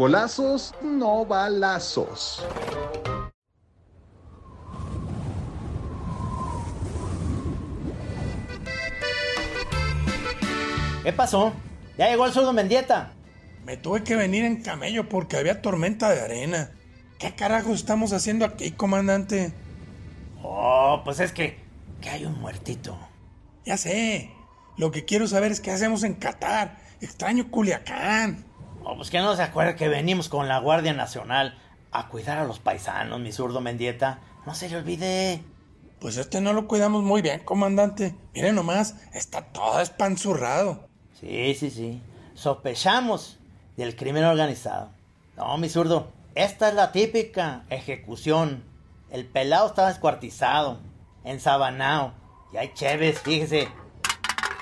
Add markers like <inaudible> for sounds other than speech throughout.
Golazos, no balazos. ¿Qué pasó? Ya llegó el zurdo Mendieta. Me tuve que venir en camello porque había tormenta de arena. ¿Qué carajo estamos haciendo aquí, comandante? Oh, pues es que, que hay un muertito. Ya sé. Lo que quiero saber es qué hacemos en Qatar. Extraño Culiacán. Oh, pues que no se acuerda que venimos con la Guardia Nacional a cuidar a los paisanos, mi zurdo Mendieta. No se le olvide. Pues este no lo cuidamos muy bien, comandante. Miren nomás, está todo espanzurrado. Sí, sí, sí. Sospechamos del crimen organizado. No, mi zurdo, esta es la típica ejecución. El pelado estaba descuartizado, ensabanado. Y hay cheves, fíjese.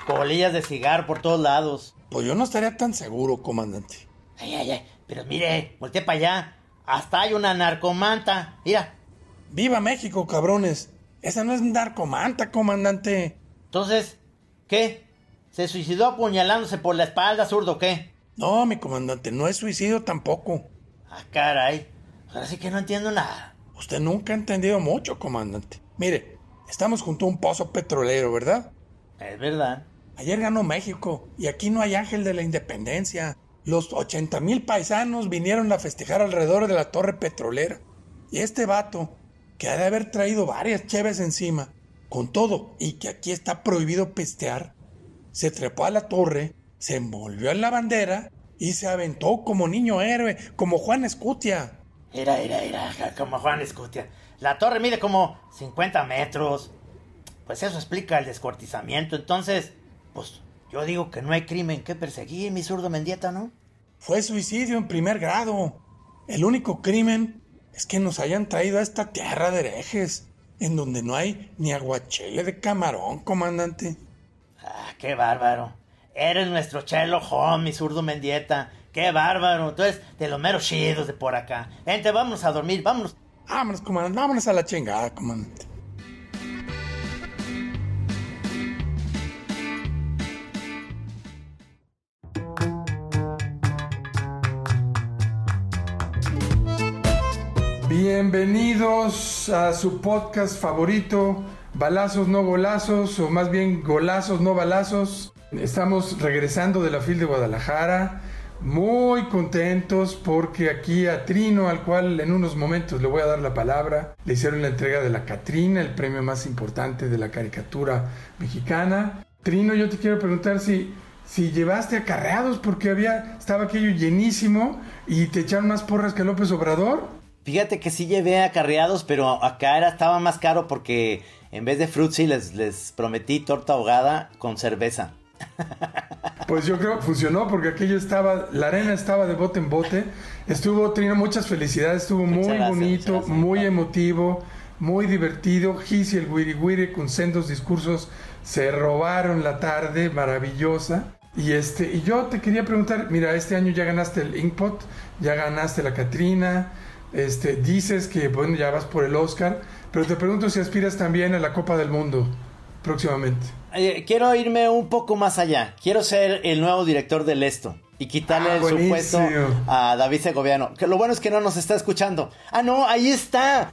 Colillas de cigarro por todos lados. Pues yo no estaría tan seguro, comandante. Ay, ay, ay. Pero mire, volteé para allá. Hasta hay una narcomanta. Mira. ¡Viva México, cabrones! Esa no es narcomanta, comandante. Entonces, ¿qué? ¿Se suicidó apuñalándose por la espalda, zurdo, qué? No, mi comandante, no es suicidio tampoco. Ah, caray. Ahora sí que no entiendo nada. Usted nunca ha entendido mucho, comandante. Mire, estamos junto a un pozo petrolero, ¿verdad? Es verdad. Ayer ganó México y aquí no hay ángel de la independencia. Los 80 mil paisanos vinieron a festejar alrededor de la torre petrolera. Y este vato, que ha de haber traído varias cheves encima, con todo, y que aquí está prohibido pestear, se trepó a la torre, se envolvió en la bandera y se aventó como niño héroe, como Juan Escutia. Era, era, era, como Juan Escutia. La torre mide como 50 metros. Pues eso explica el descuartizamiento. Entonces, pues yo digo que no hay crimen que perseguir, mi zurdo Mendieta, ¿no? Fue suicidio en primer grado. El único crimen es que nos hayan traído a esta tierra de herejes, en donde no hay ni aguachele de camarón, comandante. Ah, qué bárbaro. Eres nuestro chelo home, mi zurdo Mendieta. Qué bárbaro. Tú eres de los meros chidos de por acá. Vente, vámonos a dormir, vámonos. Vámonos, comandante, vámonos a la chingada, comandante. Bienvenidos a su podcast favorito, Balazos no golazos, o más bien golazos no balazos. Estamos regresando de la FIL de Guadalajara, muy contentos porque aquí a Trino, al cual en unos momentos le voy a dar la palabra, le hicieron la entrega de la Catrina, el premio más importante de la caricatura mexicana. Trino, yo te quiero preguntar si, si llevaste acarreados porque había, estaba aquello llenísimo y te echaron más porras que López Obrador. Fíjate que sí llevé acarreados, pero acá era, estaba más caro porque en vez de frutzi les, les prometí torta ahogada con cerveza. <laughs> Pues yo creo que funcionó porque aquello estaba, la arena estaba de bote en bote. Estuvo, Trino, muchas felicidades, estuvo muy gracias, bonito, gracias. muy emotivo, muy divertido. Gis y el Wiri Wiri con sendos discursos se robaron la tarde, maravillosa. Y este, y yo te quería preguntar, mira, este año ya ganaste el Inkpot, ya ganaste la Catrina, este, dices que bueno, ya vas por el Oscar, pero te pregunto si aspiras también a la Copa del Mundo próximamente. Eh, quiero irme un poco más allá. Quiero ser el nuevo director del Esto y quitarle Ah, el supuesto a David Segoviano. Que lo bueno es que no nos está escuchando. Ah, no, ahí está.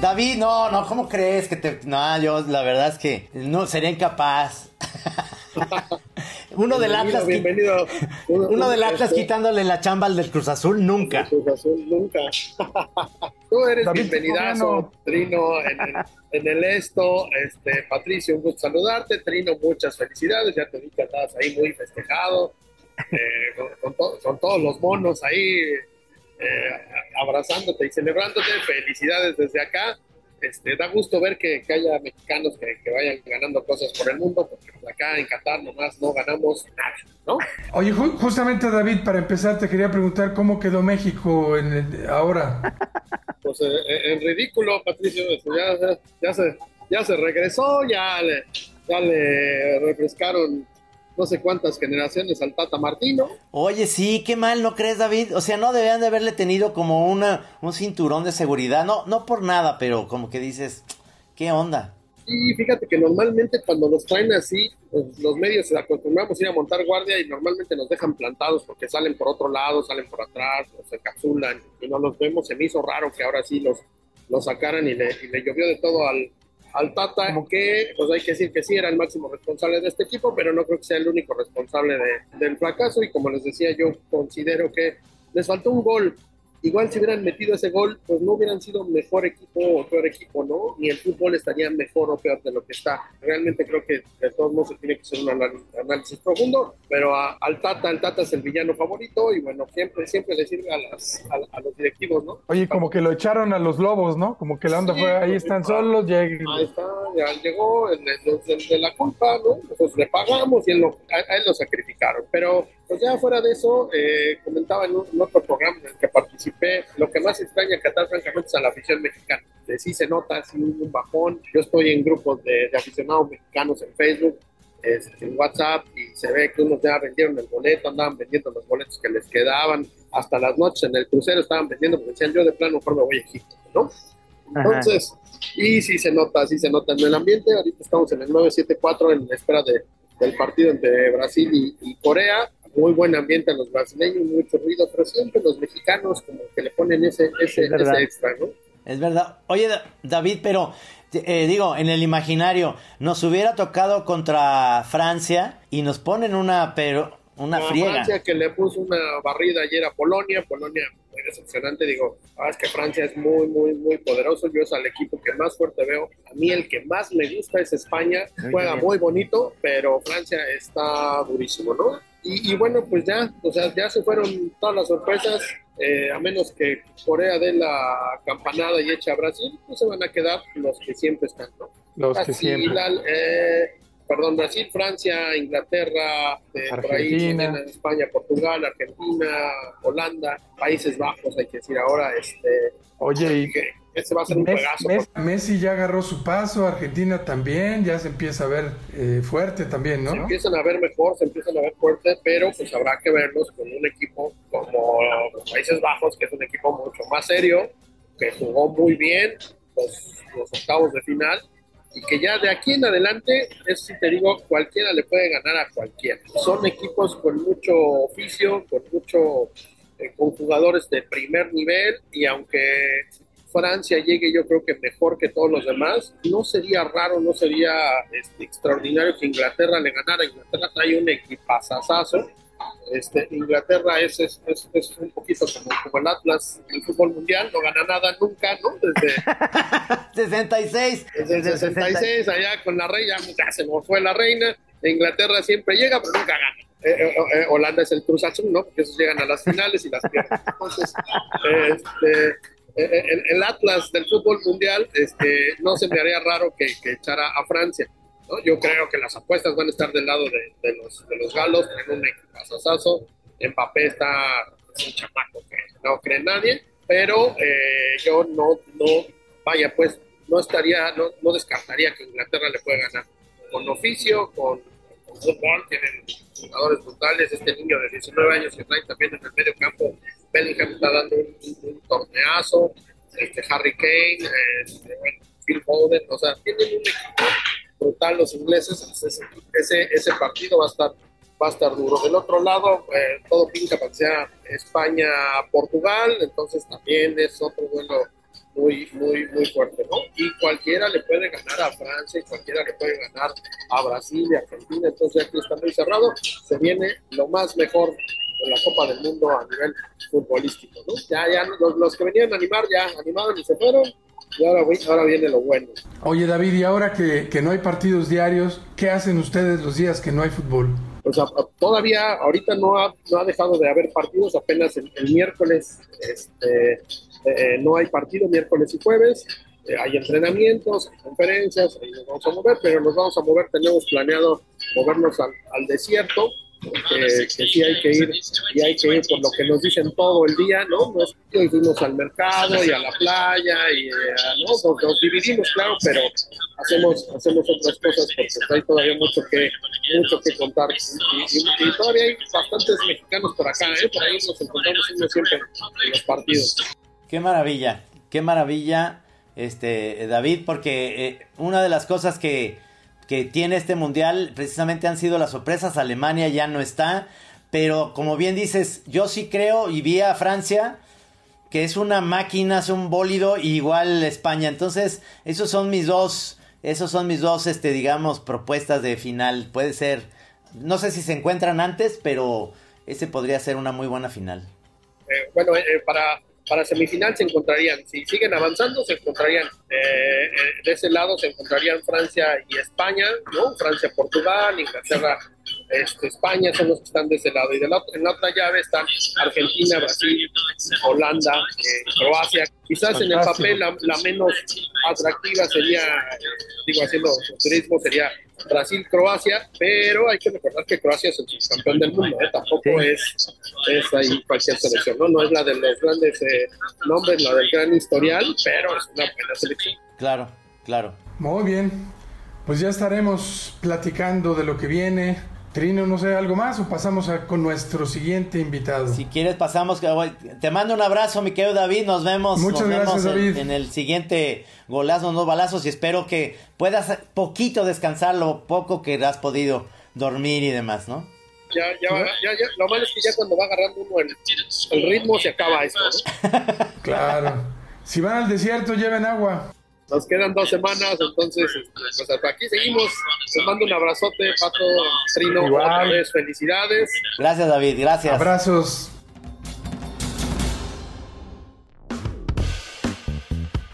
David, no, no, ¿cómo crees que te.? No, yo la verdad es que no sería incapaz. <laughs> Uno del Atlas. bienvenido. Uno del Atlas este, quitándole la chamba al del Cruz Azul, nunca. Cruz Azul, nunca. <laughs> Tú eres David bienvenidazo, Trino, en, el esto. Este, Patricio, un gusto saludarte. Trino, muchas felicidades. Ya te vi que andabas ahí muy festejado, eh, con, con to- con todos los monos ahí eh, abrazándote y celebrándote. Felicidades desde acá. Este, da gusto ver que, haya mexicanos que, vayan ganando cosas por el mundo, porque acá en Qatar nomás no ganamos nada, ¿no? Oye, justamente David, para empezar te quería preguntar cómo quedó México en ahora. Pues eh, eh, en ridículo, Patricio, este, ya, ya, se, ya se regresó, ya le, ya le refrescaron no sé cuántas generaciones al Tata Martino. Oye, sí, qué mal, ¿no crees, David? O sea, no debían de haberle tenido como una, un cinturón de seguridad, no, no por nada, pero como que dices, ¿qué onda? Sí, fíjate que normalmente cuando nos traen así, pues, los medios acostumbramos a ir a montar guardia y normalmente nos dejan plantados porque salen por otro lado, salen por atrás, nos encapsulan y no los vemos. Se me hizo raro que ahora sí los, los sacaran y le, y le llovió de todo al, al Tata, que pues hay que decir que sí era el máximo responsable de este equipo, pero no creo que sea el único responsable del fracaso y como les decía yo considero que les faltó un gol igual si hubieran metido ese gol, pues no hubieran sido mejor equipo o peor equipo, ¿no? Ni el fútbol estaría mejor o peor de lo que está. Realmente creo que de todos modos se tiene que hacer un análisis profundo, pero al Tata, el Tata es el villano favorito y bueno, siempre, siempre le sirve a, las, a, los directivos, ¿no? Oye, como que lo echaron a los lobos, ¿no? Como que la onda fue, ahí pues, están solos, lleguen. Ahí está, ya llegó el, de la culpa, ¿no? Pues le pagamos y él lo, a él lo sacrificaron, pero pues ya fuera de eso, eh, comentaba en, un, otro programa en el que participé, lo que más extraña Qatar francamente es a la afición mexicana. De sí se nota, sí un bajón. Yo estoy en grupos de, aficionados mexicanos en Facebook, en WhatsApp, y se ve que unos ya vendieron el boleto, andaban vendiendo los boletos que les quedaban. Hasta las noches en el crucero estaban vendiendo, porque decían yo de plano mejor me voy a Egipto, ¿no? Entonces, y sí se nota, sí se nota en el ambiente. Ahorita estamos en el 974 en espera de, del partido entre Brasil y Corea muy buen ambiente a los brasileños, mucho ruido, pero siempre los mexicanos como que le ponen ese, ese, extra, ¿no? Es verdad. Oye, David, pero eh, digo, en el imaginario, nos hubiera tocado contra Francia y nos ponen una, pero una friega. Francia que le puso una barrida ayer a Polonia, Polonia muy decepcionante, digo, ah, es que Francia es muy, muy, muy poderoso, yo es al equipo que más fuerte veo, a mí el que más me gusta es España, juega muy bonito, pero Francia está durísimo, ¿no? Y, bueno, pues ya, o sea, ya se fueron todas las sorpresas, eh, a menos que Corea dé la campanada y eche a Brasil, pues se van a quedar los que siempre están, ¿no? Los que siempre. Eh, perdón, Brasil, Francia, Inglaterra, eh, por ahí España, Portugal, Argentina, Holanda, Países Bajos, hay que decir ahora, este... Oye, y, este va a ser un Messi, Messi ya agarró su paso, Argentina también, ya se empieza a ver eh, fuerte también, ¿no? Se empiezan a ver mejor, se empiezan a ver fuerte, pero pues habrá que verlos con un equipo como los Países Bajos, que es un equipo mucho más serio, que jugó muy bien los, los octavos de final y que ya de aquí en adelante, es si te digo, cualquiera le puede ganar a cualquiera. Son equipos con mucho oficio, con mucho, eh, con jugadores de primer nivel y aunque Francia llegue yo creo que mejor que todos los demás. No sería raro, no sería este, extraordinario que Inglaterra le ganara. Inglaterra trae un equipazazazo. Este, Inglaterra es, es, es, un poquito como, como, el Atlas en el fútbol mundial, no gana nada nunca, ¿no? Desde <laughs> 66. Desde 66, allá con la reina, ya se nos fue la reina. Inglaterra siempre llega, pero nunca gana. Eh, eh, eh, Holanda es el Cruz Azul, ¿no? Porque esos llegan a las finales y las pierden. Entonces, <laughs> este, el, Atlas del fútbol mundial, este, no se me haría raro que, echara a Francia. ¿no? Yo creo que las apuestas van a estar del lado de, los, de los galos, en un equipazazazo. Mbappé está un chamaco que no cree nadie, pero eh, yo no, no, vaya, pues no estaría, no, no descartaría que Inglaterra le pueda ganar con oficio, con, fútbol, tienen jugadores brutales, este niño de 19 años que trae también en el medio campo Bellingham está dando un, torneazo, este Harry Kane, este, Phil Foden, o sea, tienen un equipo brutal los ingleses, ese, ese partido va a estar va a estar duro. Del otro lado, eh, todo pinta para que sea España-Portugal, entonces también es otro duelo muy, muy, muy fuerte, ¿no? Y cualquiera le puede ganar a Francia y cualquiera le puede ganar a Brasil y Argentina, entonces aquí está muy cerrado. Se viene lo más mejor de la Copa del Mundo a nivel futbolístico, ¿no? Ya, ya, los, que venían a animar ya animaron y se fueron, y ahora, ahora viene lo bueno. Oye David, y ahora que, que, no hay partidos diarios, ¿qué hacen ustedes los días que no hay fútbol? O sea, todavía, ahorita no ha, no ha dejado de haber partidos, apenas el, miércoles este, eh, no hay partido, miércoles y jueves, eh, hay entrenamientos, hay conferencias, ahí nos vamos a mover, pero nos vamos a mover, tenemos planeado movernos al, al desierto, que, sí hay que ir y hay que ir por lo que nos dicen todo el día, ¿no? Nos, fuimos al mercado y a la playa y eh, ¿no? nos, dividimos, claro, pero hacemos, hacemos otras cosas porque hay todavía mucho que, mucho que contar y, todavía hay bastantes mexicanos por acá, ¿eh? Por ahí nos encontramos siempre en los partidos. Qué maravilla, qué maravilla, este David, porque eh, una de las cosas que que tiene este mundial precisamente han sido las sorpresas. Alemania ya no está. Pero como bien dices, yo sí creo y vi a Francia que es una máquina, es un bólido, igual España. Entonces, esos son mis dos, esos son mis dos, este, digamos, propuestas de final. Puede ser, no sé si se encuentran antes, pero ese podría ser una muy buena final. Eh, bueno, eh, para para semifinal se encontrarían, si siguen avanzando, se encontrarían eh, eh, de ese lado, se encontrarían Francia y España, ¿no? Francia, Portugal, Inglaterra, este, España son los que están de ese lado. Y de la, en la otra llave están Argentina, Brasil, Holanda, eh, Croacia. Quizás en el papel la, menos atractiva sería, digo, haciendo turismo, sería Brasil-Croacia, pero hay que recordar que Croacia es el campeón del mundo, ¿eh? tampoco es, es ahí cualquier selección, ¿no? No es la de los grandes eh, nombres, la del gran historial, pero es una buena selección. Claro, claro. Muy bien, pues ya estaremos platicando de lo que viene Trino, no sé, ¿algo más o pasamos con nuestro siguiente invitado? Si quieres pasamos, te mando un abrazo, mi querido David, nos vemos, Muchas gracias, David. En, el siguiente golazo, no balazos y espero que puedas poquito descansar lo poco que has podido dormir y demás, ¿no? Ya, ya, ya, ya, lo malo es que ya cuando va agarrando uno el, el ritmo se acaba esto, ¿no? <laughs> claro. Si van al desierto, lleven agua. Nos quedan dos semanas, entonces pues hasta aquí seguimos. Les mando un abrazote, Pato, Trino, otra vez felicidades. Gracias, David, gracias. Abrazos.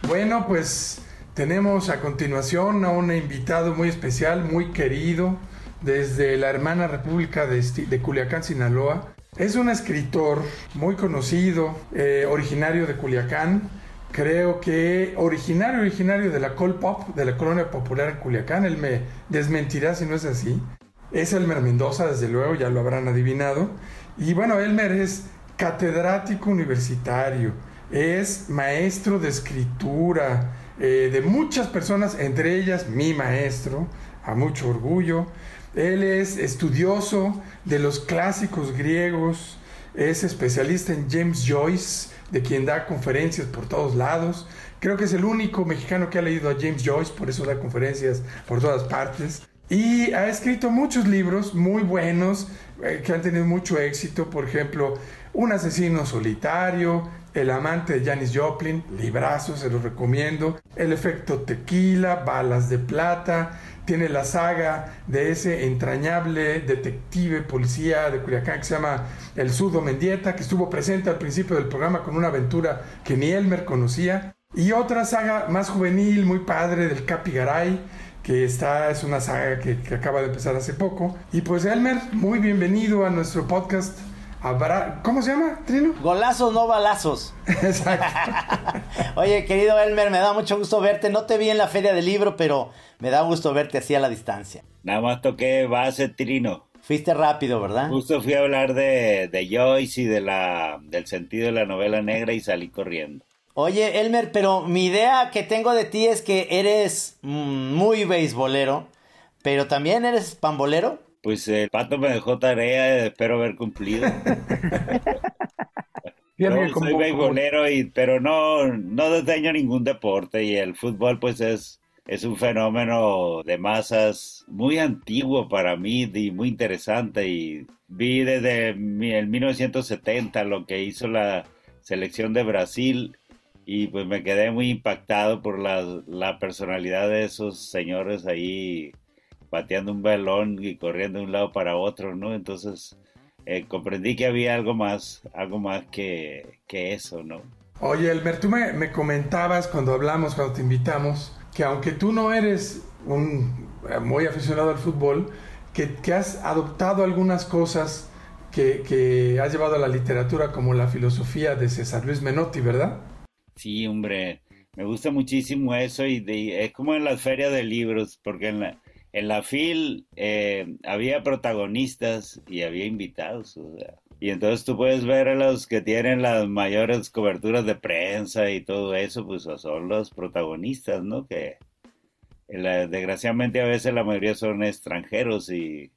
Bueno, pues tenemos a continuación a un invitado muy especial, muy querido, desde la hermana República de, de Culiacán, Sinaloa. Es un escritor muy conocido, eh, originario de Culiacán creo que originario, originario de la Col Pop, de la colonia popular en Culiacán, él me desmentirá si no es así. Es Elmer Mendoza, desde luego, ya lo habrán adivinado. Y bueno, Elmer es catedrático universitario, es maestro de escritura eh, de muchas personas, entre ellas mi maestro, a mucho orgullo. Él es estudioso de los clásicos griegos, es especialista en James Joyce, de quien da conferencias por todos lados. Creo que es el único mexicano que ha leído a James Joyce, por eso da conferencias por todas partes. Y ha escrito muchos libros muy buenos eh, que han tenido mucho éxito. Por ejemplo, Un asesino solitario, El amante de Janis Joplin, librazo, se los recomiendo. El efecto tequila, Balas de plata, tiene la saga de ese entrañable detective policía de Culiacán que se llama El Sudo Mendieta, que estuvo presente al principio del programa con una aventura que ni Elmer conocía. Y otra saga más juvenil, muy padre, del Capi Garay, que está, es una saga que, que acaba de empezar hace poco. Y pues Elmer, muy bienvenido a nuestro podcast. ¿Cómo se llama, Trino? Golazos, no balazos. Exacto. <laughs> Oye, querido Elmer, me da mucho gusto verte. No te vi en la feria del libro, pero me da gusto verte así a la distancia. Nada más toqué base, Trino. Fuiste rápido, ¿verdad? Justo fui a hablar de, de Joyce y de la, del sentido de la novela negra y salí corriendo. Oye, Elmer, pero mi idea que tengo de ti es que eres mm, muy beisbolero, pero también eres pambolero. Pues el pato me dejó tarea, espero haber cumplido. <laughs> no, soy beisbolero, y, pero no, no desdeño ningún deporte y el fútbol pues es, es un fenómeno de masas muy antiguo para mí y muy interesante y vi desde el 1970 lo que hizo la selección de Brasil y pues me quedé muy impactado por la, la personalidad de esos señores ahí pateando un balón y corriendo de un lado para otro, ¿no? Entonces eh, comprendí que había algo más, algo más que, que eso, ¿no? Oye, Elmer, tú me, comentabas cuando hablamos, cuando te invitamos, que aunque tú no eres un eh, muy aficionado al fútbol, que, que has adoptado algunas cosas que, que, has llevado a la literatura, como la filosofía de César Luis Menotti, ¿verdad? Sí, hombre. Me gusta muchísimo eso y, es como en las ferias de libros, porque en la, en la FIL eh, había protagonistas y había invitados. y entonces tú puedes ver a los que tienen las mayores coberturas de prensa y todo eso, pues son los protagonistas, ¿no? Que desgraciadamente a veces la mayoría son extranjeros y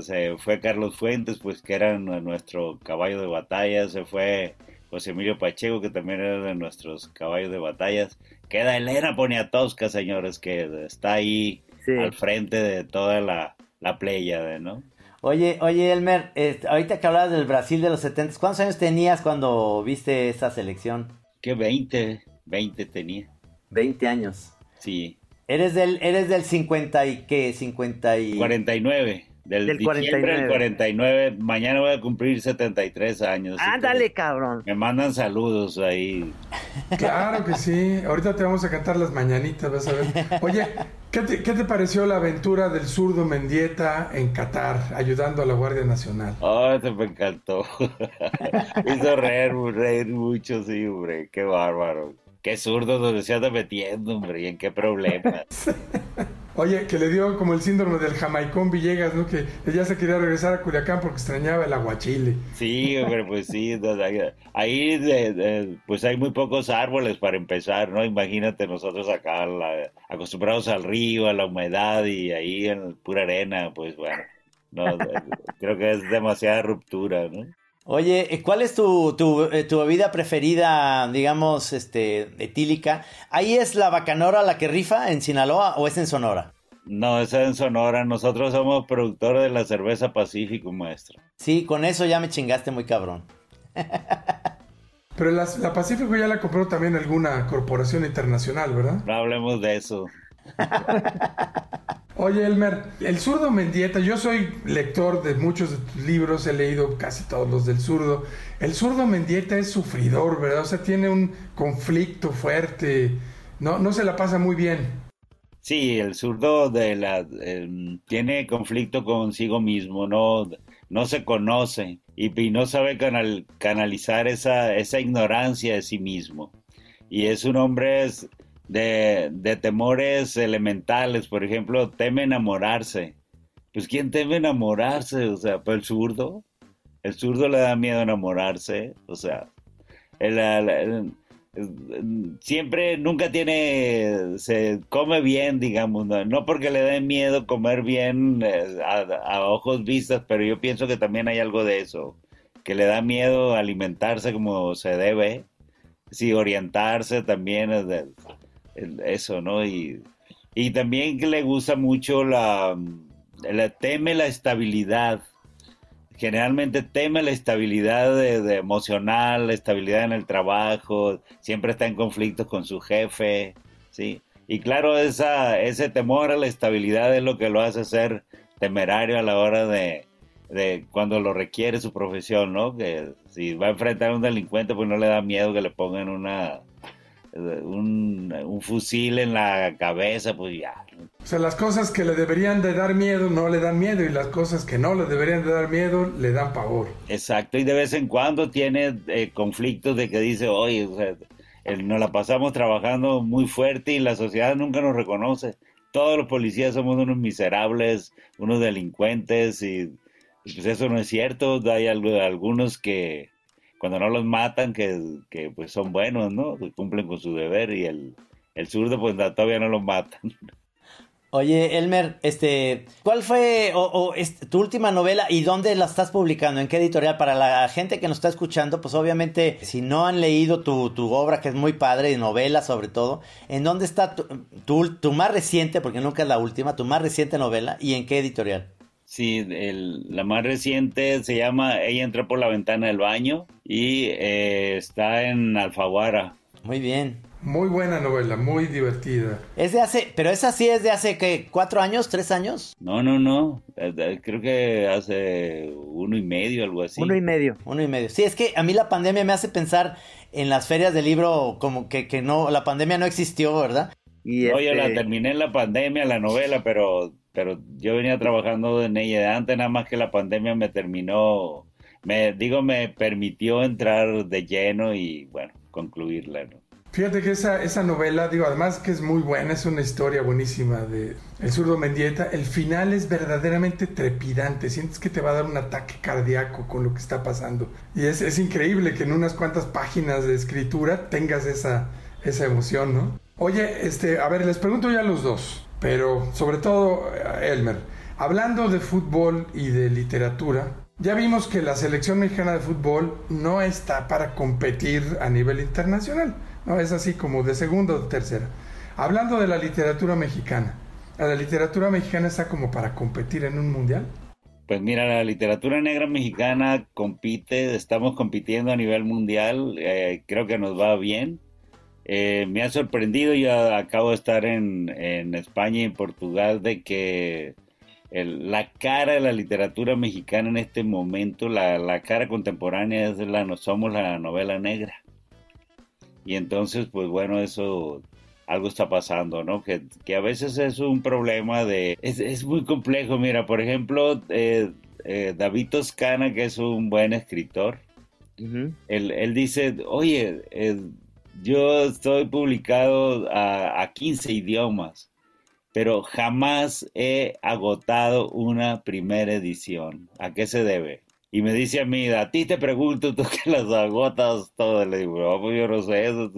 se fue Carlos Fuentes, pues que era nuestro caballo de batalla, se fue José Emilio Pacheco, que también era de nuestros caballos de batallas. Queda Elena Poniatowska, señores, que está ahí al frente de toda la, la de ¿no? Oye, oye, Elmer, este, ahorita que hablabas del Brasil de los 70, ¿cuántos años tenías cuando viste esa selección? Que 20, 20 tenía. 20 años. Sí. Eres del, eres del 50 y qué, 50 y... 49. Del, del diciembre 49. 49. Mañana voy a cumplir 73 años. Ándale, cabrón. Me mandan saludos ahí. Claro que sí. Ahorita te vamos a cantar las mañanitas, vas a ver. Oye, ¿qué te, qué te pareció la aventura del zurdo Mendieta en Qatar, ayudando a la Guardia Nacional? Oh, se me encantó. <laughs> Hizo reír, reír mucho, sí, hombre. Qué bárbaro. Qué zurdo donde se anda metiendo, hombre, y en qué problema. <laughs> Oye, que le dio como el síndrome del Jamaicón Villegas, ¿no? Que ya se quería regresar a Culiacán porque extrañaba el aguachile. Sí, hombre, pues sí. ahí pues hay muy pocos árboles para empezar, ¿no? Imagínate nosotros acá acostumbrados al río, a la humedad y ahí en pura arena, pues bueno. No, <laughs> creo que es demasiada ruptura, ¿no? Oye, ¿cuál es tu, tu, eh, tu, bebida preferida, digamos, este, etílica? ¿Ahí es la bacanora la que rifa en Sinaloa o es en Sonora? No, es en Sonora. Nosotros somos productores de la cerveza Pacífico, maestro. Sí, con eso ya me chingaste muy cabrón. <laughs> Pero la, la Pacífico ya la compró también alguna corporación internacional, ¿verdad? No hablemos de eso. <laughs> Oye, Elmer, el zurdo Mendieta, yo soy lector de muchos de tus libros, he leído casi todos los del zurdo. El zurdo Mendieta es sufridor, ¿verdad? O sea, tiene un conflicto fuerte, no, no se la pasa muy bien. Sí, el zurdo de la, tiene conflicto consigo mismo, no, no se conoce y, no sabe canalizar esa ignorancia de sí mismo. Y es un hombre de, temores elementales, por ejemplo, teme enamorarse. Pues ¿quién teme enamorarse? O sea, pues el zurdo. El zurdo le da miedo enamorarse. O sea, siempre, nunca tiene, se come bien, digamos, no, porque le dé miedo comer bien eh, a, a, ojos vistas, pero yo pienso que también hay algo de eso, que le da miedo alimentarse como se debe, sí, orientarse también, eso, ¿no? Y, y también que le gusta mucho la, teme la estabilidad. Generalmente teme la estabilidad emocional, la estabilidad en el trabajo, siempre está en conflictos con su jefe, ¿sí? Y claro, esa, ese temor a la estabilidad es lo que lo hace ser temerario a la hora de, de cuando lo requiere su profesión, ¿no? Que si va a enfrentar a un delincuente, pues no le da miedo que le pongan una, un, fusil en la cabeza, pues ya. O sea, las cosas que le deberían de dar miedo no le dan miedo y las cosas que no le deberían de dar miedo le dan pavor. Exacto, y de vez en cuando tiene eh, conflictos de que dice, oye, nos la pasamos trabajando muy fuerte y la sociedad nunca nos reconoce. Todos los policías somos unos miserables, unos delincuentes y pues eso no es cierto. Hay algunos que, cuando no los matan, que, que pues son buenos, ¿no? Cumplen con su deber y el, el zurdo pues todavía no los matan. Oye, Elmer, este, ¿cuál fue o, tu última novela y dónde la estás publicando? ¿En qué editorial? Para la gente que nos está escuchando, pues obviamente, si no han leído tu, tu obra, que es muy padre, y novela sobre todo, ¿en dónde está tu, tu, tu, más reciente, porque nunca es la última, tu más reciente novela y en qué editorial? Sí, la más reciente se llama Ella entró por la ventana del baño y eh, está en Alfaguara. Muy bien. Muy buena novela, muy divertida. Es de hace, pero esa sí es de hace que cuatro años, tres años. No, no, no. Eh, creo que hace uno y medio, algo así. Uno y medio. Uno y medio. Sí, es que a mí la pandemia me hace pensar en las ferias de libro como que, que no, la pandemia no existió, ¿verdad? Y no, yo la este terminé en la pandemia, la novela, pero pero yo venía trabajando en ella de antes, nada más que la pandemia me terminó, me digo, me permitió entrar de lleno y bueno, concluirla. Fíjate que esa, esa novela, digo, además que es muy buena, es una historia buenísima de El zurdo Mendieta. El final es verdaderamente trepidante. Sientes que te va a dar un ataque cardíaco con lo que está pasando. Y es, es increíble que en unas cuantas páginas de escritura tengas esa, esa emoción, ¿no? Oye, este, a ver, les pregunto ya a los dos, pero sobre todo a Elmer. Hablando de fútbol y de literatura, ya vimos que la selección mexicana de fútbol no está para competir a nivel internacional. No, es así como de segunda o tercera. Hablando de la literatura mexicana, ¿la literatura mexicana está como para competir en un mundial? Pues mira, la literatura negra mexicana compite, estamos compitiendo a nivel mundial, eh, creo que nos va bien. Eh, me ha sorprendido, yo acabo de estar en, España y en Portugal, de que la cara de la literatura mexicana en este momento, la, la cara contemporánea es la, no somos la novela negra. Y entonces, pues bueno, eso algo está pasando, ¿no? Que, a veces es un problema de... Es, muy complejo, mira, por ejemplo, eh, eh, David Toscana, que es un buen escritor, él, dice, oye, eh, yo estoy publicado a, a 15 idiomas, pero jamás he agotado una primera edición. ¿A qué se debe? Y me dice a mí, a ti te pregunto, tú que las agotas todo. Le digo, pues yo no sé eso.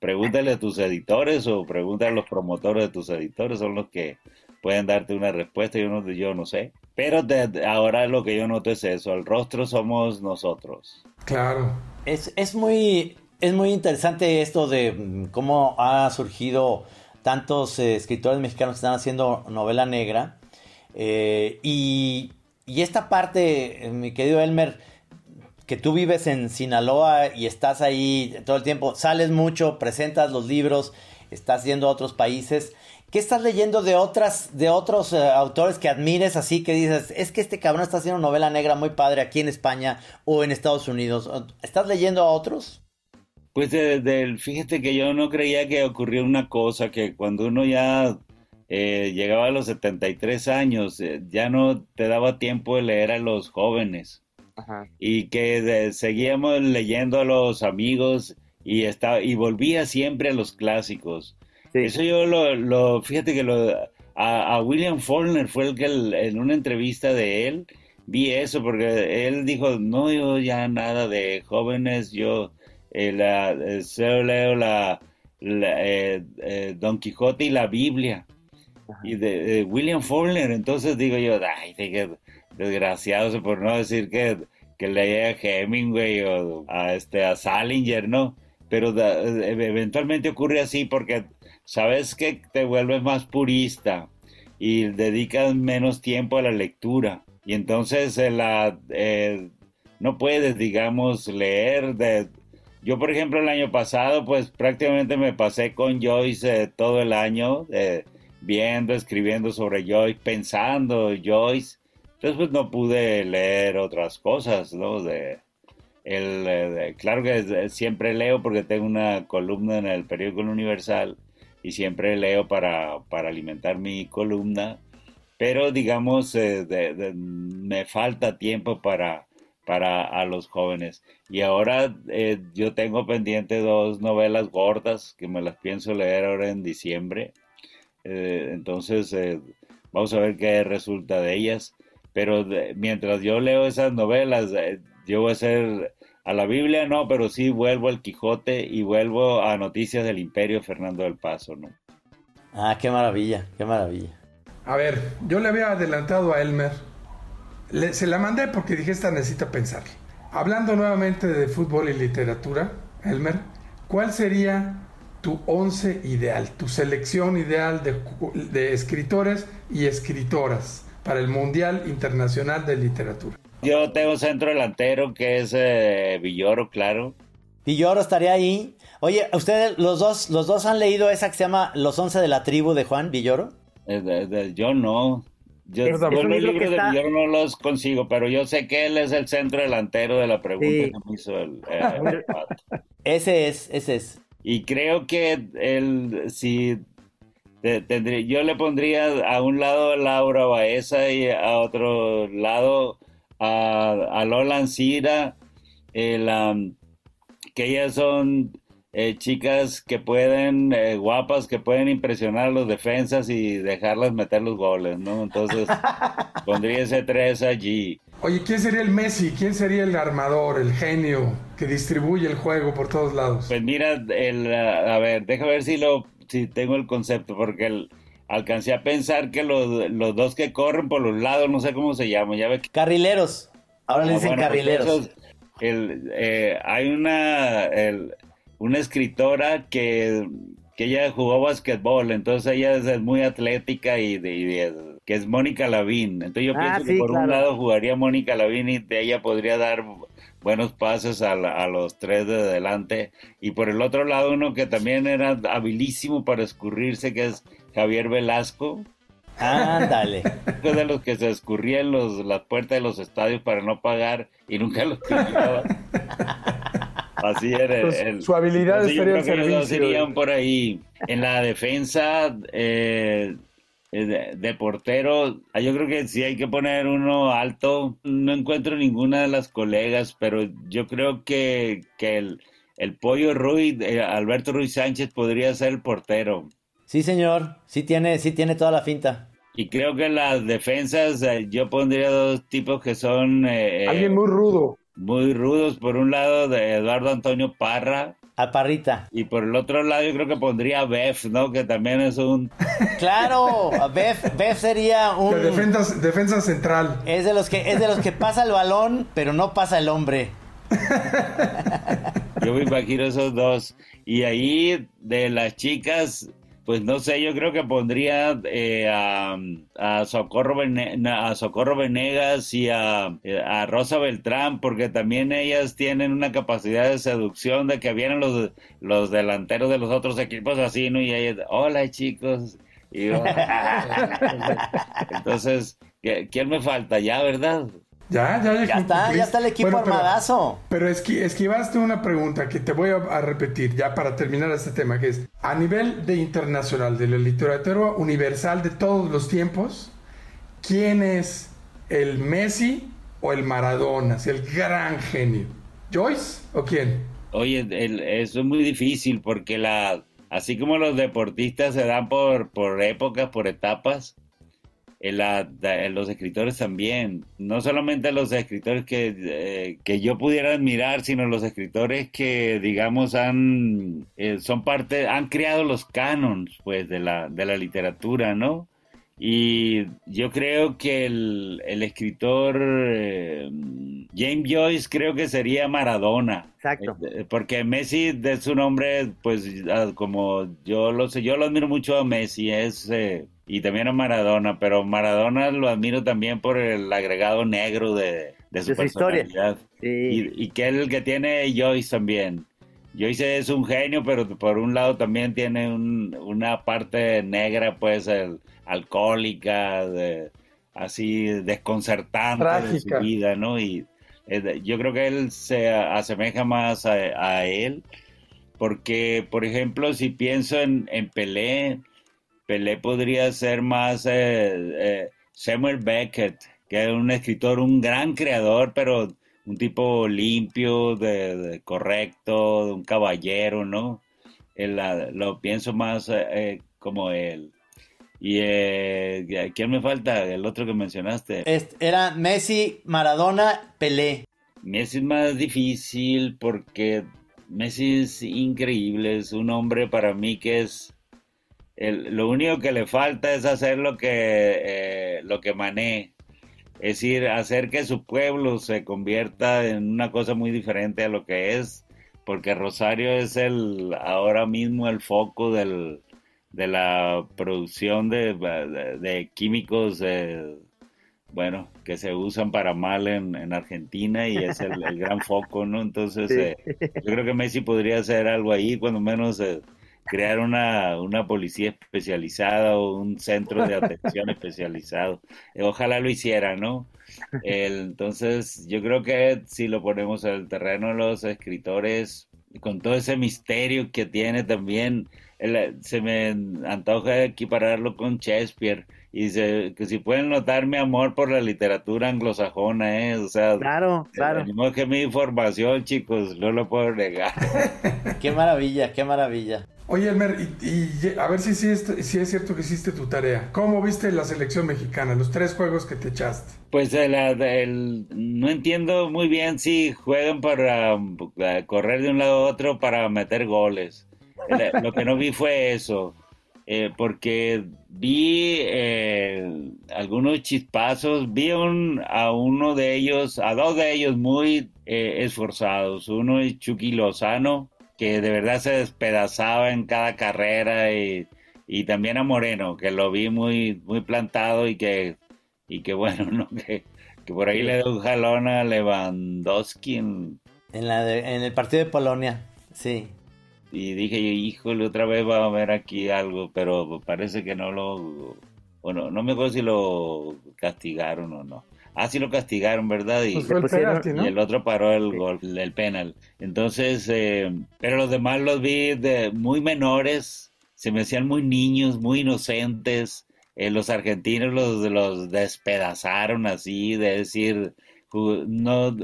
Pregúntale a tus editores o pregúntale a los promotores de tus editores, son los que pueden darte una respuesta. Yo no, yo no sé. Pero ahora lo que yo noto es eso, el rostro somos nosotros. Claro. Es, es, muy, es muy interesante esto de mm, cómo ha surgido tantos eh, escritores mexicanos que están haciendo novela negra. Eh, y y esta parte, eh, mi querido Elmer, que tú vives en Sinaloa y estás ahí todo el tiempo, sales mucho, presentas los libros, estás yendo a otros países. ¿Qué estás leyendo de otras, de otros autores que admires así que dices, es que este cabrón está haciendo novela negra muy padre aquí en España o en Estados Unidos? ¿Estás leyendo a otros? Pues fíjate que yo no creía que ocurriera una cosa que cuando uno ya eh, llegaba a los 73 años, eh, ya no te daba tiempo de leer a los jóvenes. Y que seguíamos leyendo a los amigos y, estaba, y volvía siempre a los clásicos. Eso yo lo, fíjate que lo, a, William Faulkner fue el que en una entrevista de él vi eso, porque él dijo, no, yo ya nada de jóvenes, yo eh, la, solo leo la, Don Quijote y la Biblia y de, William Faulkner. Entonces digo yo, ay, qué desgraciado, por no decir que, que leía a Hemingway o a, este, a Salinger, ¿no? Pero eventualmente ocurre así porque sabes que te vuelves más purista y dedicas menos tiempo a la lectura. Y entonces eh, la, eh, no puedes, digamos, leer de... Yo, por ejemplo, el año pasado, pues prácticamente me pasé con Joyce eh, todo el año viendo, escribiendo sobre Joyce, pensando Joyce. Entonces, pues no pude leer otras cosas, ¿no? De, el, claro que siempre leo porque tengo una columna en el periódico Universal y siempre leo para, para alimentar mi columna, pero digamos, eh, me falta tiempo para, para a los jóvenes. Y ahora eh, yo tengo pendiente dos novelas gordas que me las pienso leer ahora en diciembre. Eh, entonces, eh, vamos a ver qué resulta de ellas. Pero mientras yo leo esas novelas, eh, yo voy a ser a la Biblia, no, pero sí vuelvo al Quijote y vuelvo a Noticias del Imperio Fernando del Paso, ¿no? Ah, qué maravilla, qué maravilla. A ver, yo le había adelantado a Elmer. Se la mandé porque dije, esta necesita pensar. Hablando nuevamente de fútbol y literatura, Elmer, ¿cuál sería tu once ideal, tu selección ideal de, escritores y escritoras para el Mundial Internacional de Literatura? Yo tengo centro delantero que es eh, Villoro, claro. Villoro estaría ahí. Oye, ¿ustedes los dos, los dos han leído esa que se llama Los Once de la Tribu de Juan Villoro? Eh, yo no. Yo, los libros de Villoro no los consigo, pero yo sé que él es el centro delantero de la pregunta que me hizo el, eh, <laughs> ese es, ese es. Y creo que él, si tendría, yo le pondría a un lado a Laura Baeza y a otro lado a, a Lola Ancira, que ellas son eh, chicas que pueden, eh, guapas, que pueden impresionar a los defensas y dejarlas meter los goles, ¿no? Entonces, <laughs> pondría ese tres allí. Oye, ¿quién sería el Messi? ¿Quién sería el armador, el genio que distribuye el juego por todos lados? Pues mira, el, a ver, déjame ver si lo, si tengo el concepto, porque el, alcancé a pensar que los, los dos que corren por los lados, no sé cómo se llaman, ya ve que... Carrileros. Ahora le Ah, dicen bueno, pues carrileros. esos- el, eh, hay una, el- una escritora que, que ella jugó basquetbol, entonces ella es muy atlética y, de, y de- que es Mónica Lavín. Entonces yo Ah, pienso que por un lado jugaría Mónica Lavín y de ella podría dar buenos pases a, la- a los tres de adelante. Y por el otro lado uno que también era habilísimo para escurrirse, que es Javier Velasco Ándale. fue de los que se escurrían los, las puertas de los estadios para no pagar y nunca los <laughs> pillaba. Así era. Pues, el- su habilidad entonces yo estaría dos irían por ahí. En la defensa eh, eh, de, de portero, ah, yo creo que sí hay que poner uno alto. No encuentro ninguna de las colegas, pero yo creo que, que el, el pollo Ruiz, eh, Alberto Ruiz Sánchez podría ser el portero. Sí, señor. Sí tiene, sí tiene toda la finta. Y creo que las defensas, eh, yo pondría dos tipos que son eh, Alguien muy rudo. Muy rudos. Por un lado, de Eduardo Antonio Parra. A Parrita. Y por el otro lado, yo creo que pondría a Bef, ¿no? Que también es un. <laughs> Claro, Bef, Bef sería un. De defensa, defensa central. Es de los que es de los que pasa el balón, pero no pasa el hombre. <laughs> Yo me imagino esos dos. Y ahí, de las chicas, pues no sé, yo creo que pondría eh, a, a Socorro Vene- a Socorro Venegas y a, a Rosa Beltrán, porque también ellas tienen una capacidad de seducción de que vienen los, los delanteros de los otros equipos así, ¿no? Y ellas, hola chicos. Y yo, <laughs> entonces, ¿qué- ¿quién me falta? Ya, ¿verdad? Ya, ya, Ya está, ya está el equipo Bueno, pero- armadazo. Pero esqui- esquivaste una pregunta que te voy a, a repetir ya para terminar este tema, que es, a nivel de internacional, de la literatura universal de todos los tiempos, ¿quién es el Messi o el Maradona? Si el gran genio. ¿Joyce o quién? Oye, el- eso es muy difícil porque la, así como los deportistas se dan por, por épocas, por etapas, la- en los escritores también. No solamente los escritores que, eh, que yo pudiera admirar, sino los escritores que, digamos, han, eh, son parte, han creado los canons, pues, de la, de la literatura, ¿no? Y yo creo que el, el escritor eh, James Joyce creo que sería Maradona. Exacto. Eh, Porque Messi de su nombre, pues ah, como yo lo sé, yo lo admiro mucho a Messi, es eh, y también a Maradona, pero Maradona lo admiro también por el agregado negro de, de su De su historia. personalidad. Sí. Y, y que es el que tiene Joyce también. Joyce es un genio, pero por un lado también tiene un- una parte negra, pues, el- alcohólica, de- así desconcertante de su vida, ¿no? Y eh, yo creo que él se asemeja más a, a él, porque, por ejemplo, si pienso en, en Pelé, Pelé podría ser más eh, eh, Samuel Beckett, que es un escritor, un gran creador, pero un tipo limpio, de, de correcto, de un caballero, ¿no? La- lo pienso más eh, eh, como él. Y eh, ¿quién me falta? El otro que mencionaste. Era Messi, Maradona, Pelé. Messi es más difícil porque Messi es increíble, es un hombre para mí que es el- lo único que le falta es hacer lo que eh, lo que Mané, es decir, hacer que su pueblo se convierta en una cosa muy diferente a lo que es, porque Rosario es el ahora mismo el foco del, de la producción de, de- de químicos eh, bueno, que se usan para mal en, en Argentina y es el, el gran foco, ¿no? Entonces, eh, yo creo que Messi podría hacer algo ahí, cuando menos eh, crear una, una policía especializada o un centro de atención especializado. Eh, ojalá lo hiciera, ¿no? Entonces, yo creo que si lo ponemos al terreno de los escritores, con todo ese misterio que tiene también, se me antoja equipararlo con Shakespeare y dice que si pueden notar mi amor por la literatura anglosajona, ¿eh? O sea, claro, claro. Que mi información, chicos, no lo puedo negar. <laughs> qué maravilla, qué maravilla. Oye, Elmer, y, a ver si, si, es, si es cierto que hiciste tu tarea. ¿Cómo viste la selección mexicana, los tres juegos que te echaste? Pues el, no entiendo muy bien si juegan para eh, correr de un lado a otro para meter goles. <laughs> lo que no vi fue eso. Eh, porque vi eh, algunos chispazos, vi a uno de ellos, a dos de ellos muy eh, esforzados. Uno es Chucky Lozano, que de verdad se despedazaba en cada carrera, y, también a Moreno, que lo vi muy, muy plantado y que, y que bueno, <laughs> ¿no? que, por ahí le dio un jalón a Lewandowski. En, la en el partido de Polonia, sí y dije, híjole, otra vez va a haber aquí algo, pero parece que no lo, bueno, no me acuerdo si lo castigaron o no. Ah, sí lo castigaron, ¿verdad? Y, pues y el otro paró el gol, el penal. Entonces, eh, pero los demás los vi de muy menores, se me hacían muy niños, muy inocentes. Eh, los argentinos los, los despedazaron así, de decir, no,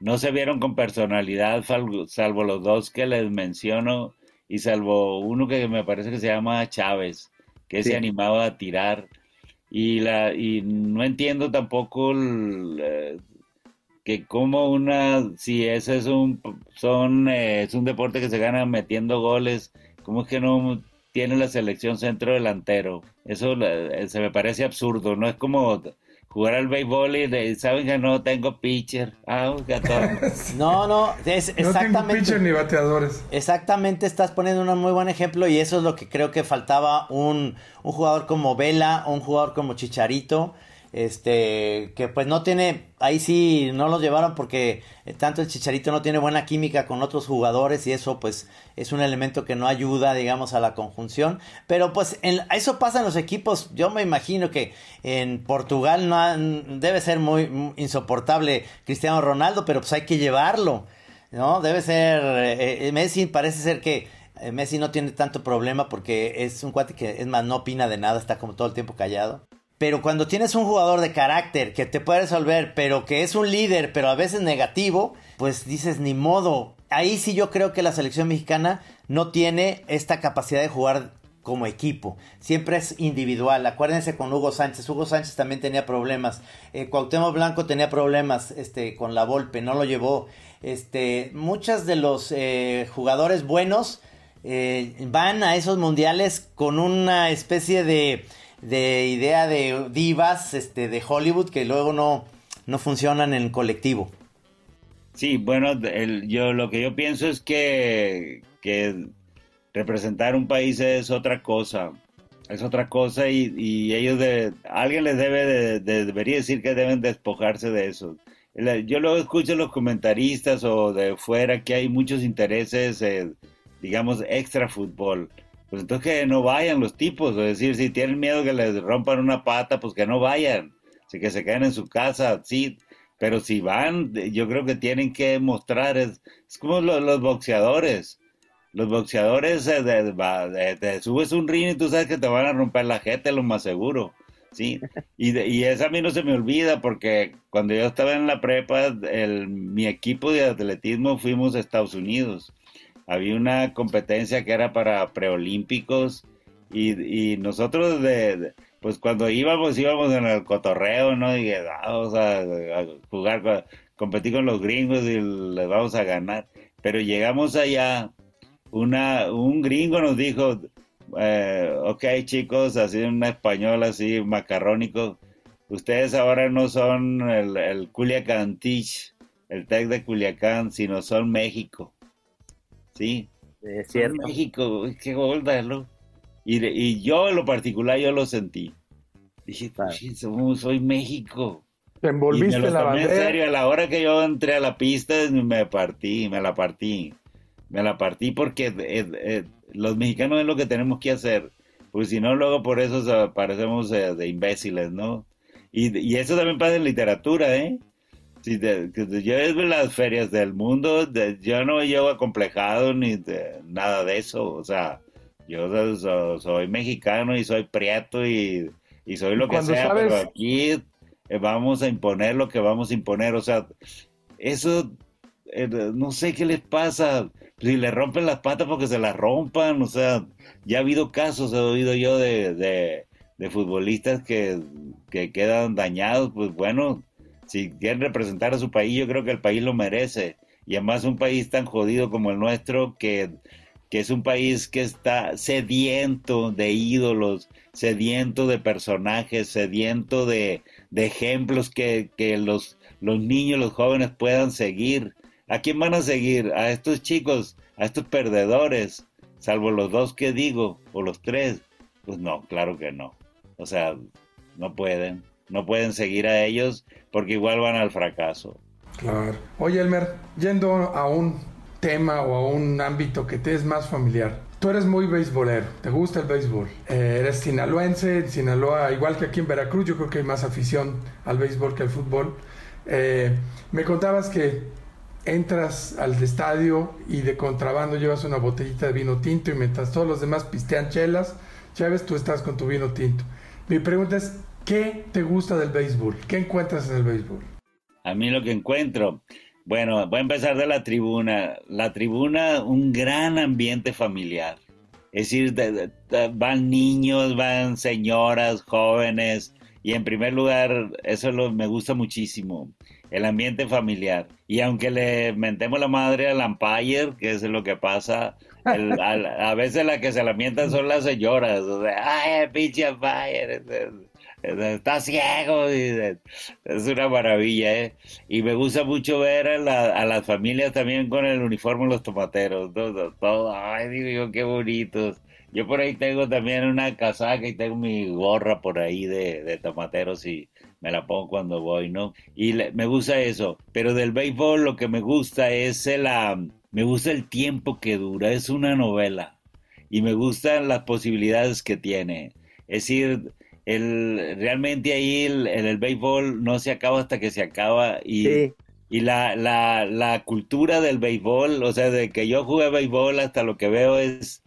no se vieron con personalidad, salvo los dos que les menciono, y salvo uno que me parece que se llama Chávez, que se animaba a tirar. Y, la, y no entiendo tampoco eh, que como una, si ese es un, son, eh, es un deporte que se gana metiendo goles, ¿cómo es que no tiene la selección centro delantero? Eso eh, se me parece absurdo, no es como jugar al béisbol y saben que no tengo pitcher. Ah, <laughs> no, no, es exactamente. No tengo pitcher ni bateadores. Exactamente, estás poniendo un muy buen ejemplo y eso es lo que creo que faltaba un, un jugador como Vela un jugador como Chicharito este que pues no tiene ahí sí no los llevaron porque eh, tanto el Chicharito no tiene buena química con otros jugadores y eso pues es un elemento que no ayuda digamos a la conjunción. Pero pues en, eso pasa en los equipos. Yo me imagino que en Portugal no debe ser muy insoportable Cristiano Ronaldo pero pues hay que llevarlo no debe ser eh, eh, Messi parece ser que Messi no tiene tanto problema porque es un cuate que es más no opina de nada está como todo el tiempo callado pero cuando tienes un jugador de carácter que te puede resolver, pero que es un líder, pero a veces negativo, pues dices, ni modo. Ahí sí yo creo que la selección mexicana no tiene esta capacidad de jugar como equipo. Siempre es individual. Acuérdense con Hugo Sánchez. Hugo Sánchez también tenía problemas. Eh, Cuauhtémoc Blanco tenía problemas este, con la Volpe, no lo llevó. Este, muchos de los eh, jugadores buenos eh, van a esos mundiales con una especie de de idea de divas este, de Hollywood que luego no, no funcionan en el colectivo. Sí, bueno, yo lo que yo pienso es que, que representar un país es otra cosa, es otra cosa y, ellos de, alguien les debe de, debería decir que deben despojarse de eso. Yo luego escucho los comentaristas o de fuera que hay muchos intereses, eh, digamos, extra fútbol pues entonces que no vayan los tipos, es decir, si tienen miedo que les rompan una pata, pues que no vayan, así que se queden en su casa, sí, pero si van, yo creo que tienen que mostrar, es, como los, boxeadores, los boxeadores te subes un ring y tú sabes que te van a romper la jeta, lo más seguro. Sí, y, y eso a mí no se me olvida porque cuando yo estaba en la prepa, el, mi equipo de atletismo fuimos a Estados Unidos había una competencia que era para preolímpicos y, y nosotros de, pues cuando íbamos íbamos en el cotorreo, ¿no? Y ah, vamos a, jugar, competir con los gringos y les vamos a ganar. Pero llegamos allá, una, un gringo nos dijo, eh, ok chicos, así en español así macarrónico, ustedes ahora no son el, el Culiacán Teach, el TEC de Culiacán, sino son México. Sí. Es cierto. México, qué gorda, ¿no? Y, y yo en lo particular yo lo sentí. Dije, soy México. Te envolviste la bandera. En serio, a la hora que yo entré a la pista me partí, me la partí. Me la partí porque eh, eh, los mexicanos es lo que tenemos que hacer. Pues si no, luego por eso parecemos eh, de imbéciles, ¿no? Y, y, eso también pasa en literatura, ¿eh? Sí, yo es las ferias del mundo, yo no llevo acomplejado ni de, nada de eso, o sea, yo soy, mexicano y soy prieto y, y soy lo que sea, pero aquí eh, vamos a imponer lo que vamos a imponer. O sea, eso, eh, no sé qué les pasa. Si le rompen las patas porque se las rompan, o sea, ya ha habido casos, he oído yo de, de, futbolistas que, que quedan dañados, pues bueno, si quieren representar a su país, yo creo que el país lo merece. Y además un país tan jodido como el nuestro, que, que es un país que está sediento de ídolos, sediento de personajes, sediento de, de ejemplos que, que los, los niños, los jóvenes puedan seguir. ¿A quién van a seguir? A estos chicos, a estos perdedores, salvo los dos que digo, o los tres. Pues no, claro que no. O sea, no pueden no pueden seguir a ellos porque igual van al fracaso. Claro. Oye, Elmer, yendo a un tema o a un ámbito que te es más familiar. Tú eres muy beisbolero, te gusta el béisbol. Eh, eres sinaloense, en Sinaloa, igual que aquí en Veracruz, yo creo que hay más afición al béisbol que al fútbol. Eh, me contabas que entras al estadio y de contrabando llevas una botellita de vino tinto y mientras todos los demás pistean chelas, ves, tú estás con tu vino tinto. Mi pregunta es, ¿Qué te gusta del béisbol? ¿Qué encuentras en el béisbol? A mí lo que encuentro, bueno, voy a empezar de la tribuna. La tribuna, un gran ambiente familiar. Es decir, van niños, van señoras, jóvenes, y en primer lugar, eso lo, me gusta muchísimo, el ambiente familiar. Y aunque le mentemos la madre al umpire, que es lo que pasa, a, veces la que se lamenta son las señoras. O sea, ay, pinche umpire <laughs> está ciego. Y es una maravilla, ¿eh? Y me gusta mucho ver a, las familias también con el uniforme los tomateros. Todo, todo. Ay, digo qué bonitos. Yo por ahí tengo también una casaca y tengo mi gorra por ahí de, de tomateros y me la pongo cuando voy, ¿no? Y me gusta eso. Pero del béisbol lo que me gusta es el, me gusta el tiempo que dura. Es una novela. Y me gustan las posibilidades que tiene. Es decir, el, realmente ahí el, el, béisbol no se acaba hasta que se acaba y, y la, la, la, cultura del béisbol, o sea, de que yo jugué béisbol hasta lo que veo es,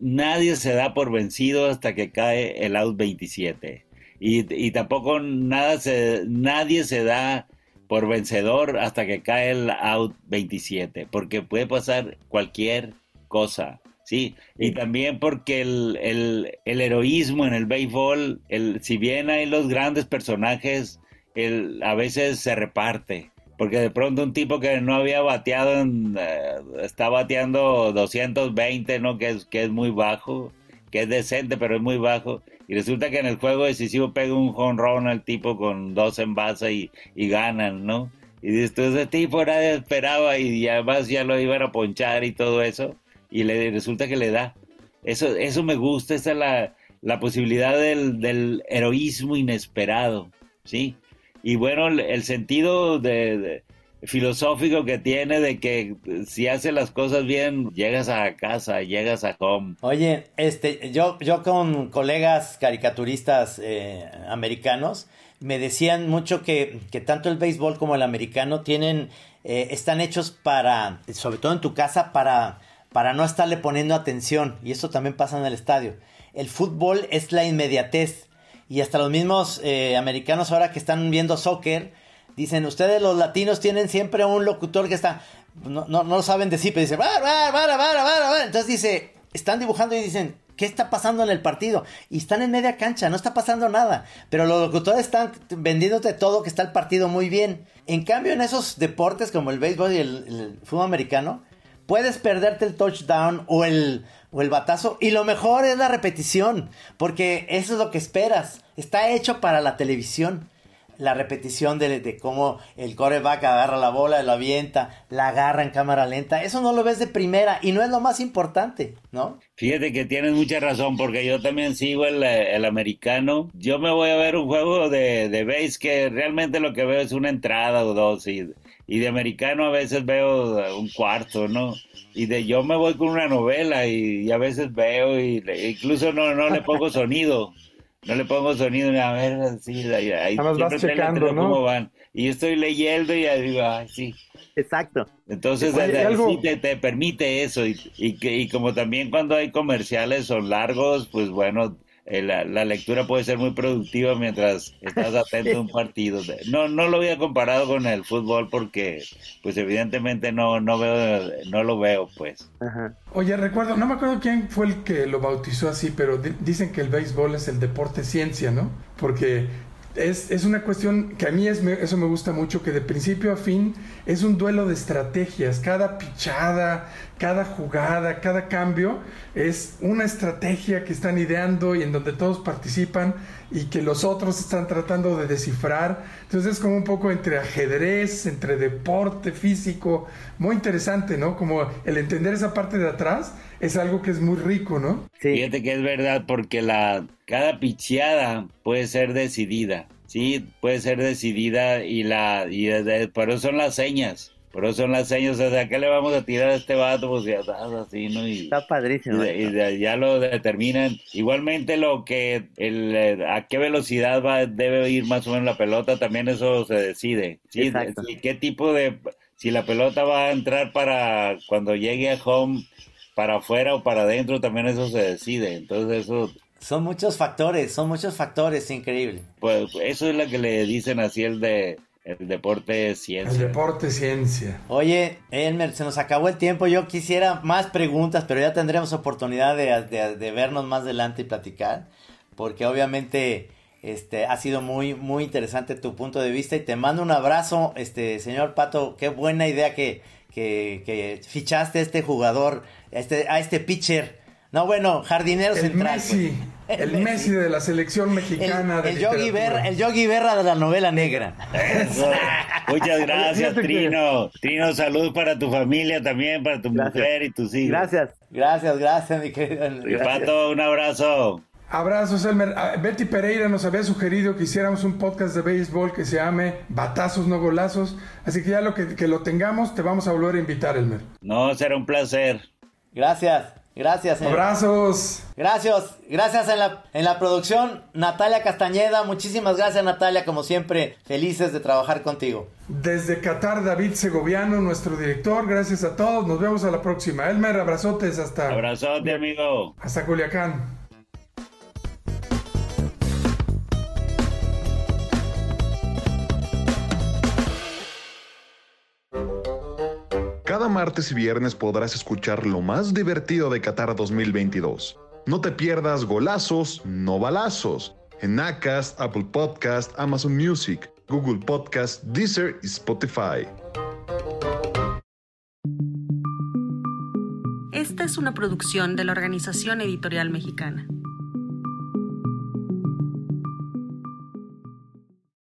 nadie se da por vencido hasta que cae el out 27 y, y tampoco nada se, nadie se da por vencedor hasta que cae el out 27 porque puede pasar cualquier cosa. Sí, y también porque el, el, heroísmo en el béisbol, el, si bien hay los grandes personajes, el, a veces se reparte. Porque de pronto un tipo que no había bateado, eh, está bateando 220, ¿no? Que es, que es muy bajo, que es decente, pero es muy bajo. Y resulta que en el juego decisivo pega un jonrón al tipo con dos en base y, y ganan, ¿no? Y dices, ese tipo nadie esperaba y además ya lo iban a ponchar y todo eso y le resulta que le da. Eso, eso me gusta, esa es la, la posibilidad del, del, heroísmo inesperado, ¿sí? Y bueno, el, sentido de, filosófico que tiene de que si hace las cosas bien, llegas a casa, llegas a home. Oye, este, yo, yo con colegas caricaturistas eh, americanos, me decían mucho que, que, tanto el béisbol como el americano tienen, eh, están hechos para, sobre todo en tu casa, para para no estarle poniendo atención. Y esto también pasa en el estadio. El fútbol es la inmediatez. Y hasta los mismos eh, americanos ahora que están viendo soccer, dicen, ustedes los latinos tienen siempre un locutor que está, no, no, lo saben decir, pero dice, entonces dice, están dibujando y dicen, ¿qué está pasando en el partido? Y están en media cancha, no está pasando nada. Pero los locutores están vendiéndote todo, que está el partido muy bien. En cambio, en esos deportes como el béisbol y el fútbol americano, puedes perderte el touchdown o el, o el batazo. Y lo mejor es la repetición, porque eso es lo que esperas. Está hecho para la televisión. La repetición de, de cómo el coreback agarra la bola, la avienta, la agarra en cámara lenta. Eso no lo ves de primera y no es lo más importante, ¿no? Fíjate que tienes mucha razón, porque yo también sigo el, el americano. Yo me voy a ver un juego de, de base que realmente lo que veo es una entrada o dos y y de americano a veces veo un cuarto, ¿no? Y de yo me voy con una novela y, a veces veo y incluso no, no le pongo sonido. No le pongo sonido, a ver, sí, ahí, siempre checando, ¿no? cómo van. Y estoy leyendo y digo, ay, sí. Exacto. Entonces, sí te, te, permite eso. Y, y, que, y como también cuando hay comerciales son largos, pues bueno, eh, la, lectura puede ser muy productiva mientras estás atento a un partido. No, no lo había comparado con el fútbol porque, pues evidentemente no, no veo, no lo veo, pues. Oye, recuerdo, no me acuerdo quién fue el que lo bautizó así, pero dicen que el béisbol es el deporte ciencia, ¿no? Porque es, es, una cuestión que a mí es, eso me gusta mucho, que de principio a fin es un duelo de estrategias. Cada pichada, cada jugada, cada cambio es una estrategia que están ideando y en donde todos participan y que los otros están tratando de descifrar. Entonces es como un poco entre ajedrez, entre deporte físico, muy interesante, ¿no? Como el entender esa parte de atrás es algo que es muy rico, ¿no? Fíjate que es verdad porque la cada picheada puede ser decidida. Sí, puede ser decidida y la y por eso son las señas. Por eso son las señas, o sea, ¿qué le vamos a tirar a este vato? Pues ya está así, ¿no? Y, está padrísimo. Y, ya lo determinan. Igualmente lo que, el, eh, a qué velocidad va, debe ir más o menos la pelota, también eso se decide. ¿sí? ¿Qué tipo de, si la pelota va a entrar para cuando llegue a home, para afuera o para adentro, también eso se decide. Entonces eso son muchos factores, son muchos factores, increíble. Pues eso es lo que le dicen así el de el deporte ciencia. El deporte ciencia. Oye, Elmer, se nos acabó el tiempo. Yo quisiera más preguntas, pero ya tendremos oportunidad de, vernos más adelante y platicar. Porque obviamente este, ha sido muy, muy interesante tu punto de vista. Y te mando un abrazo, este, señor Pato. Qué buena idea que, que, que fichaste a este jugador, este, a este pitcher no, bueno, jardinero el central. Messi, pues. el, Messi. de la selección mexicana. El, Yogi Berra, el Yogi Berra de la novela negra. <laughs> Muchas gracias, Trino. Trino, salud para tu familia también, para tu mujer y tus hijos. Gracias. Gracias, gracias, mi querido. Y Pato, un abrazo. Abrazos, Elmer. Ah, Betty Pereira nos había sugerido que hiciéramos un podcast de béisbol que se llame Batazos, no golazos. Así que ya lo que, que lo tengamos, te vamos a volver a invitar, Elmer. No, será un placer. Gracias. Gracias. Señor. Abrazos. Gracias. Gracias en la, en la producción, Natalia Castañeda. Muchísimas gracias, Natalia. Como siempre, felices de trabajar contigo. Desde Qatar, David Segoviano, nuestro director. Gracias a todos. Nos vemos a la próxima. Elmer, abrazotes hasta. Abrazote, amigo. Hasta Culiacán. Martes y viernes podrás escuchar lo más divertido de Qatar 2022. No te pierdas golazos, no balazos. En Acast, Apple Podcast, Amazon Music, Google Podcast, Deezer y Spotify. Esta es una producción de la Organización Editorial Mexicana.